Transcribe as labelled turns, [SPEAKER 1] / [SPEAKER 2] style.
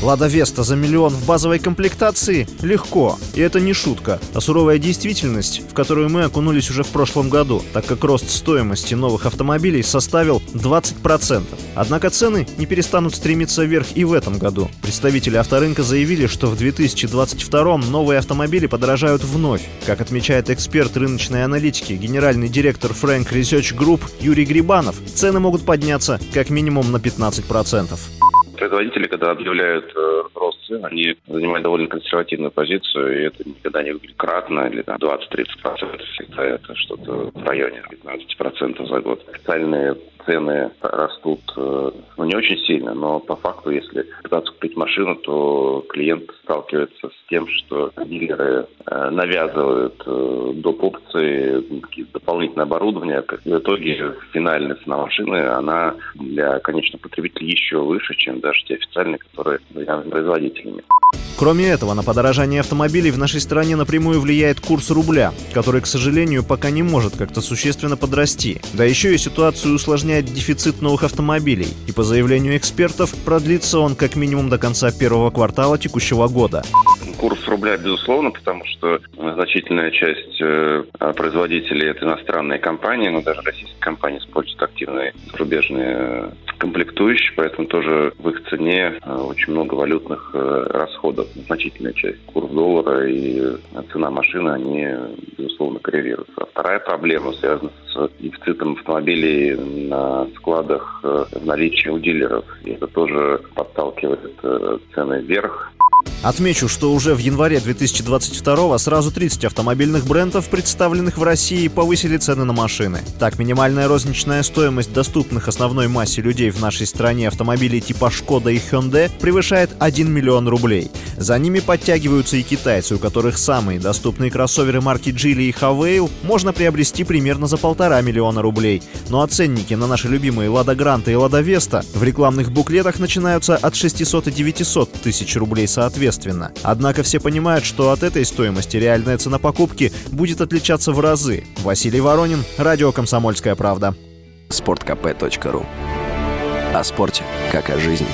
[SPEAKER 1] Лада Веста за миллион в базовой комплектации? Легко. И это не шутка, а суровая действительность, в которую мы окунулись уже в прошлом году, так как рост стоимости новых автомобилей составил 20%. Однако цены не перестанут стремиться вверх и в этом году. Представители авторынка заявили, что в 2022 новые автомобили подорожают вновь. Как отмечает эксперт рыночной аналитики, генеральный директор Frank Research Group Юрий Грибанов, цены могут подняться как минимум на 15%.
[SPEAKER 2] Производители, когда объявляют э, рост цен, они занимают довольно консервативную позицию, и это никогда не выглядит кратно или там 20-30%. Всегда это что-то в районе 15% за год. Официальные цены растут э, ну, не очень сильно, но по факту, если пытаться купить машину, то клиент сталкивается с тем, что дилеры э, навязывают э, доп. опции, дополнительное оборудование. В итоге финальная цена машины, она для конечного потребителя еще выше, чем даже те официальные, которые заявлены производителями.
[SPEAKER 1] Кроме этого, на подорожание автомобилей в нашей стране напрямую влияет курс рубля, который, к сожалению, пока не может как-то существенно подрасти. Да еще и ситуацию усложняет дефицит новых автомобилей, и по заявлению экспертов, продлится он как минимум до конца первого квартала текущего года
[SPEAKER 2] курс рубля, безусловно, потому что значительная часть э, производителей это иностранные компании, но даже российские компании используют активные зарубежные комплектующие, поэтому тоже в их цене э, очень много валютных э, расходов. Значительная часть курс доллара и цена машины, они, безусловно, коррелируются. А вторая проблема связана с дефицитом автомобилей на складах в наличии у дилеров. И это тоже подталкивает цены вверх.
[SPEAKER 1] Отмечу, что уже в январе 2022 сразу 30 автомобильных брендов, представленных в России, повысили цены на машины. Так, минимальная розничная стоимость доступных основной массе людей в нашей стране автомобилей типа Шкода и Hyundai превышает 1 миллион рублей. За ними подтягиваются и китайцы, у которых самые доступные кроссоверы марки Geely и Havail можно приобрести примерно за полтора миллиона рублей. Ну а на наши любимые Lada Granta и Lada Vesta в рекламных буклетах начинаются от 600 и 900 тысяч рублей соответственно соответственно. Однако все понимают, что от этой стоимости реальная цена покупки будет отличаться в разы. Василий Воронин, Радио «Комсомольская правда».
[SPEAKER 3] Спорткп.ру О спорте, как о жизни.